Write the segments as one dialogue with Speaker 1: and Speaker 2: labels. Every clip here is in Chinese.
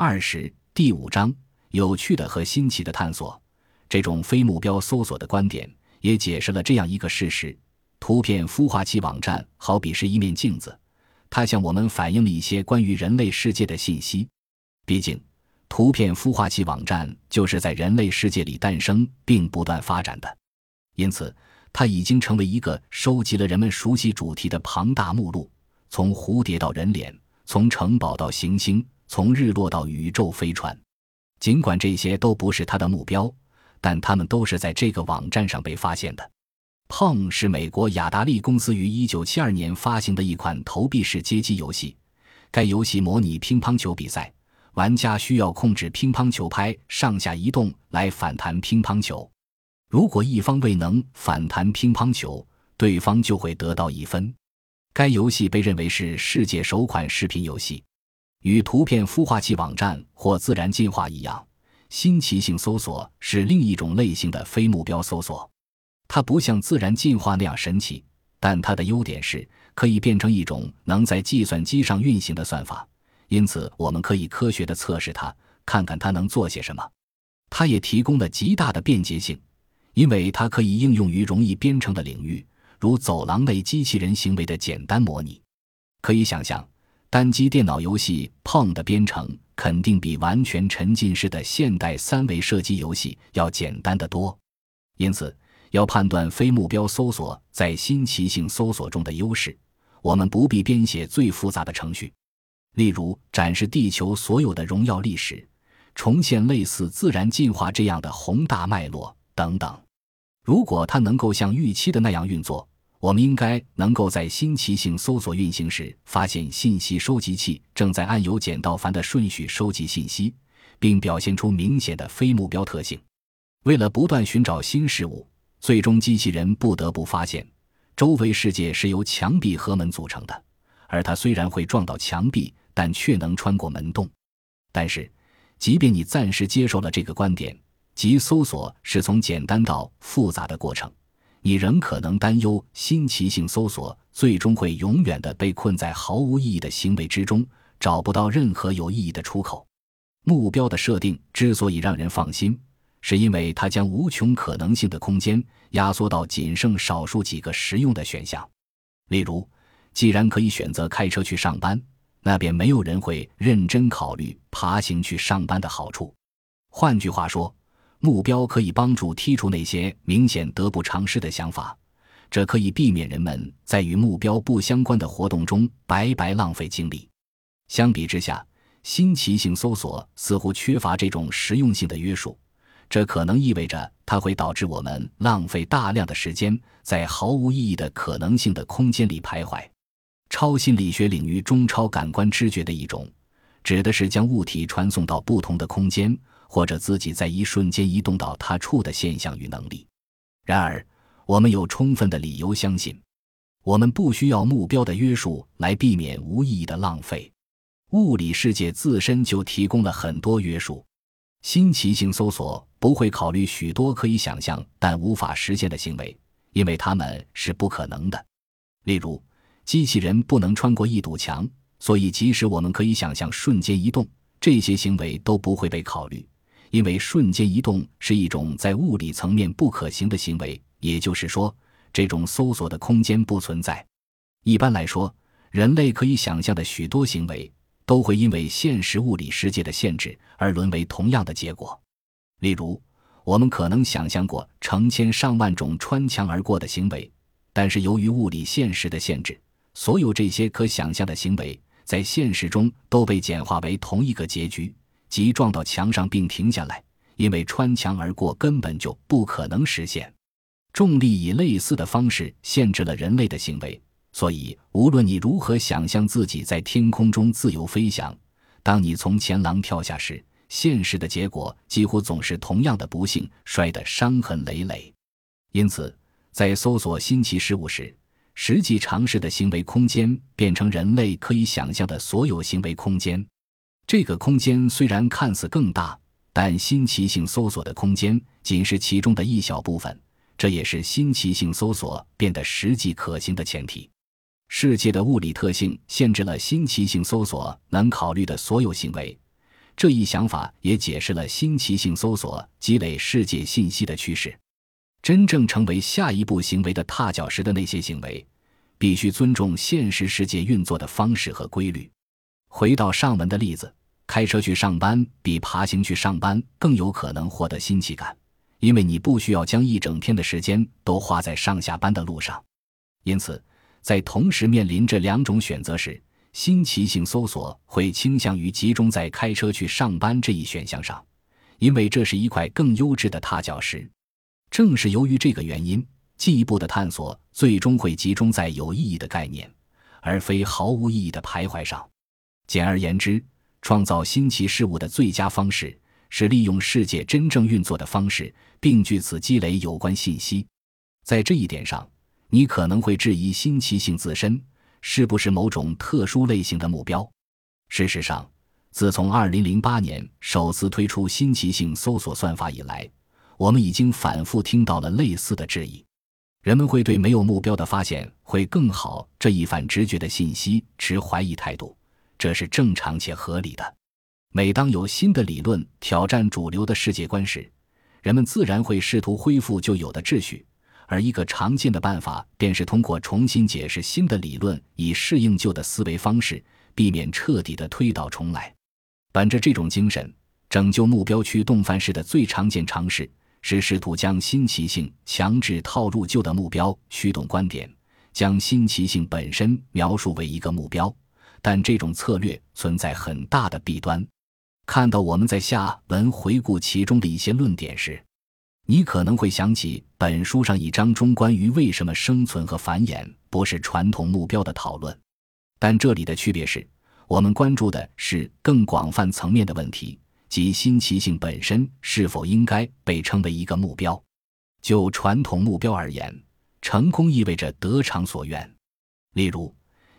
Speaker 1: 二十第五章有趣的和新奇的探索。这种非目标搜索的观点也解释了这样一个事实：图片孵化器网站好比是一面镜子，它向我们反映了一些关于人类世界的信息。毕竟，图片孵化器网站就是在人类世界里诞生并不断发展的，因此它已经成为一个收集了人们熟悉主题的庞大目录，从蝴蝶到人脸，从城堡到行星。从日落到宇宙飞船，尽管这些都不是他的目标，但他们都是在这个网站上被发现的。碰是美国雅达利公司于1972年发行的一款投币式街机游戏。该游戏模拟乒乓球比赛，玩家需要控制乒乓球拍上下移动来反弹乒乓球。如果一方未能反弹乒乓球，对方就会得到一分。该游戏被认为是世界首款视频游戏。与图片孵化器网站或自然进化一样，新奇性搜索是另一种类型的非目标搜索。它不像自然进化那样神奇，但它的优点是可以变成一种能在计算机上运行的算法，因此我们可以科学的测试它，看看它能做些什么。它也提供了极大的便捷性，因为它可以应用于容易编程的领域，如走廊内机器人行为的简单模拟。可以想象。单机电脑游戏 Pong 的编程肯定比完全沉浸式的现代三维射击游戏要简单得多，因此要判断非目标搜索在新奇性搜索中的优势，我们不必编写最复杂的程序，例如展示地球所有的荣耀历史，重现类似自然进化这样的宏大脉络等等。如果它能够像预期的那样运作。我们应该能够在新奇性搜索运行时发现信息收集器正在按由简到繁的顺序收集信息，并表现出明显的非目标特性。为了不断寻找新事物，最终机器人不得不发现周围世界是由墙壁和门组成的，而它虽然会撞到墙壁，但却能穿过门洞。但是，即便你暂时接受了这个观点，即搜索是从简单到复杂的过程。你仍可能担忧新奇性搜索最终会永远的被困在毫无意义的行为之中，找不到任何有意义的出口。目标的设定之所以让人放心，是因为它将无穷可能性的空间压缩到仅剩少数几个实用的选项。例如，既然可以选择开车去上班，那便没有人会认真考虑爬行去上班的好处。换句话说。目标可以帮助剔除那些明显得不偿失的想法，这可以避免人们在与目标不相关的活动中白白浪费精力。相比之下，新奇性搜索似乎缺乏这种实用性的约束，这可能意味着它会导致我们浪费大量的时间在毫无意义的可能性的空间里徘徊。超心理学领域中，超感官知觉的一种，指的是将物体传送到不同的空间。或者自己在一瞬间移动到他处的现象与能力。然而，我们有充分的理由相信，我们不需要目标的约束来避免无意义的浪费。物理世界自身就提供了很多约束。新奇性搜索不会考虑许多可以想象但无法实现的行为，因为它们是不可能的。例如，机器人不能穿过一堵墙，所以即使我们可以想象瞬间移动，这些行为都不会被考虑。因为瞬间移动是一种在物理层面不可行的行为，也就是说，这种搜索的空间不存在。一般来说，人类可以想象的许多行为都会因为现实物理世界的限制而沦为同样的结果。例如，我们可能想象过成千上万种穿墙而过的行为，但是由于物理现实的限制，所有这些可想象的行为在现实中都被简化为同一个结局。即撞到墙上并停下来，因为穿墙而过根本就不可能实现。重力以类似的方式限制了人类的行为，所以无论你如何想象自己在天空中自由飞翔，当你从前廊跳下时，现实的结果几乎总是同样的不幸，摔得伤痕累累。因此，在搜索新奇事物时，实际尝试的行为空间变成人类可以想象的所有行为空间。这个空间虽然看似更大，但新奇性搜索的空间仅是其中的一小部分。这也是新奇性搜索变得实际可行的前提。世界的物理特性限制了新奇性搜索能考虑的所有行为，这一想法也解释了新奇性搜索积累世界信息的趋势。真正成为下一步行为的踏脚石的那些行为，必须尊重现实世界运作的方式和规律。回到上文的例子，开车去上班比爬行去上班更有可能获得新奇感，因为你不需要将一整天的时间都花在上下班的路上。因此，在同时面临这两种选择时，新奇性搜索会倾向于集中在开车去上班这一选项上，因为这是一块更优质的踏脚石。正是由于这个原因，进一步的探索最终会集中在有意义的概念，而非毫无意义的徘徊上。简而言之，创造新奇事物的最佳方式是利用世界真正运作的方式，并据此积累有关信息。在这一点上，你可能会质疑新奇性自身是不是某种特殊类型的目标。事实上，自从2008年首次推出新奇性搜索算法以来，我们已经反复听到了类似的质疑，人们会对没有目标的发现会更好这一反直觉的信息持怀疑态度，这是正常且合理的。每当有新的理论挑战主流的世界观时，人们自然会试图恢复旧有的秩序，而一个常见的办法便是通过重新解释新的理论，以适应旧的思维方式，避免彻底的推倒重来。本着这种精神，拯救目标驱动范式的最常见尝试。是试图将新奇性强制套入旧的目标驱动观点，将新奇性本身描述为一个目标，但这种策略存在很大的弊端。看到我们在下文回顾其中的一些论点时，你可能会想起本书上一章中关于为什么生存和繁衍不是传统目标的讨论。但这里的区别是，我们关注的是更广泛层面的问题。即新奇性本身是否应该被称为一个目标？就传统目标而言，成功意味着得偿所愿。例如，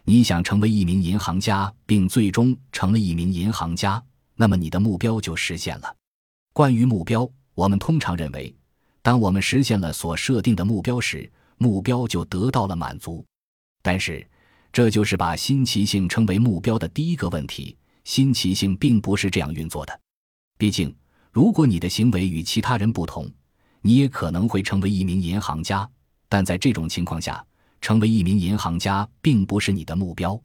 Speaker 1: 你想成为一名银行家，并最终成了一名银行家，那么你的目标就实现了。关于目标，我们通常认为，当我们实现了所设定的目标时，目标就得到了满足。但是，这就是把新奇性称为目标的第一个问题。新奇性并不是这样运作的。毕竟，如果你的行为与其他人不同，你也可能会成为一名银行家。但在这种情况下，成为一名银行家并不是你的目标。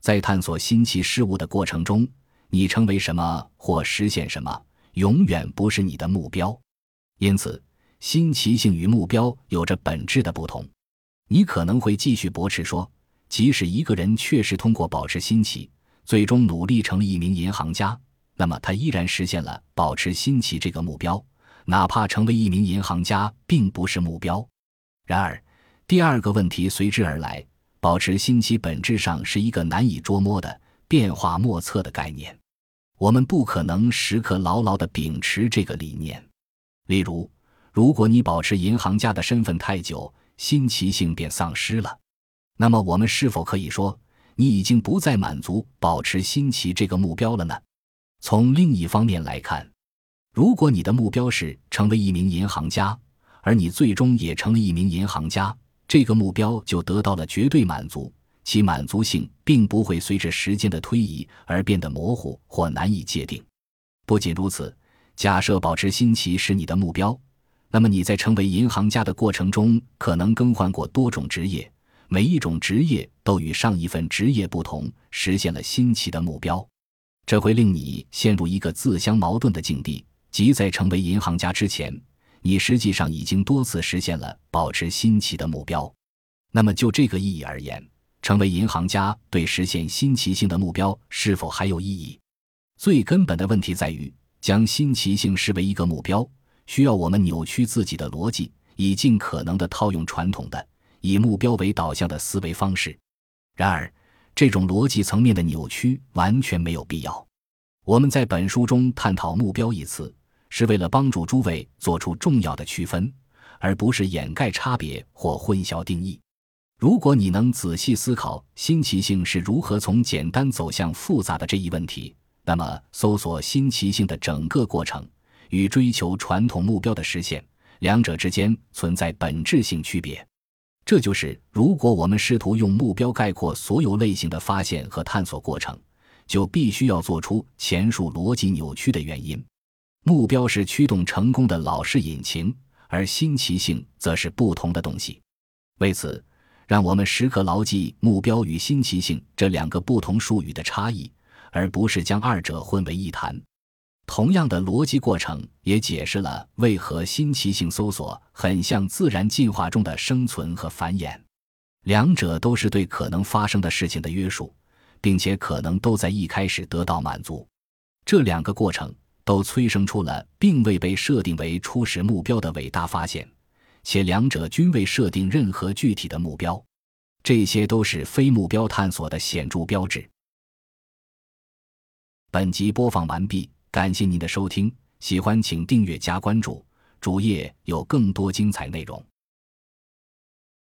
Speaker 1: 在探索新奇事物的过程中，你成为什么或实现什么，永远不是你的目标。因此，新奇性与目标有着本质的不同。你可能会继续驳斥说，即使一个人确实通过保持新奇，最终努力成了一名银行家。那么他依然实现了保持新奇这个目标，哪怕成为一名银行家并不是目标。然而，第二个问题随之而来：保持新奇本质上是一个难以捉摸的、变化莫测的概念。我们不可能时刻牢牢地秉持这个理念。例如，如果你保持银行家的身份太久，新奇性便丧失了。那么，我们是否可以说你已经不再满足保持新奇这个目标了呢？从另一方面来看，如果你的目标是成为一名银行家，而你最终也成了一名银行家，这个目标就得到了绝对满足，其满足性并不会随着时间的推移而变得模糊或难以界定。不仅如此，假设保持新奇是你的目标，那么你在成为银行家的过程中可能更换过多种职业，每一种职业都与上一份职业不同，实现了新奇的目标。这会令你陷入一个自相矛盾的境地，即在成为银行家之前，你实际上已经多次实现了保持新奇的目标。那么，就这个意义而言，成为银行家对实现新奇性的目标是否还有意义？最根本的问题在于，将新奇性视为一个目标，需要我们扭曲自己的逻辑，以尽可能的套用传统的以目标为导向的思维方式。然而，这种逻辑层面的扭曲完全没有必要。我们在本书中探讨“目标”一词，是为了帮助诸位做出重要的区分，而不是掩盖差别或混淆定义。如果你能仔细思考新奇性是如何从简单走向复杂的这一问题，那么搜索新奇性的整个过程与追求传统目标的实现，两者之间存在本质性区别。这就是如果我们试图用目标概括所有类型的发现和探索过程，就必须要做出前述逻辑扭曲的原因。目标是驱动成功的老式引擎，而新奇性则是不同的东西。为此，让我们时刻牢记目标与新奇性这两个不同术语的差异，而不是将二者混为一谈。同样的逻辑过程也解释了为何新奇性搜索很像自然进化中的生存和繁衍，两者都是对可能发生的事情的约束，并且可能都在一开始得到满足。这两个过程都催生出了并未被设定为初始目标的伟大发现，且两者均未设定任何具体的目标。这些都是非目标探索的显著标志。本集播放完毕。感谢您的收听，喜欢请订阅加关注，主页有更多精彩内容。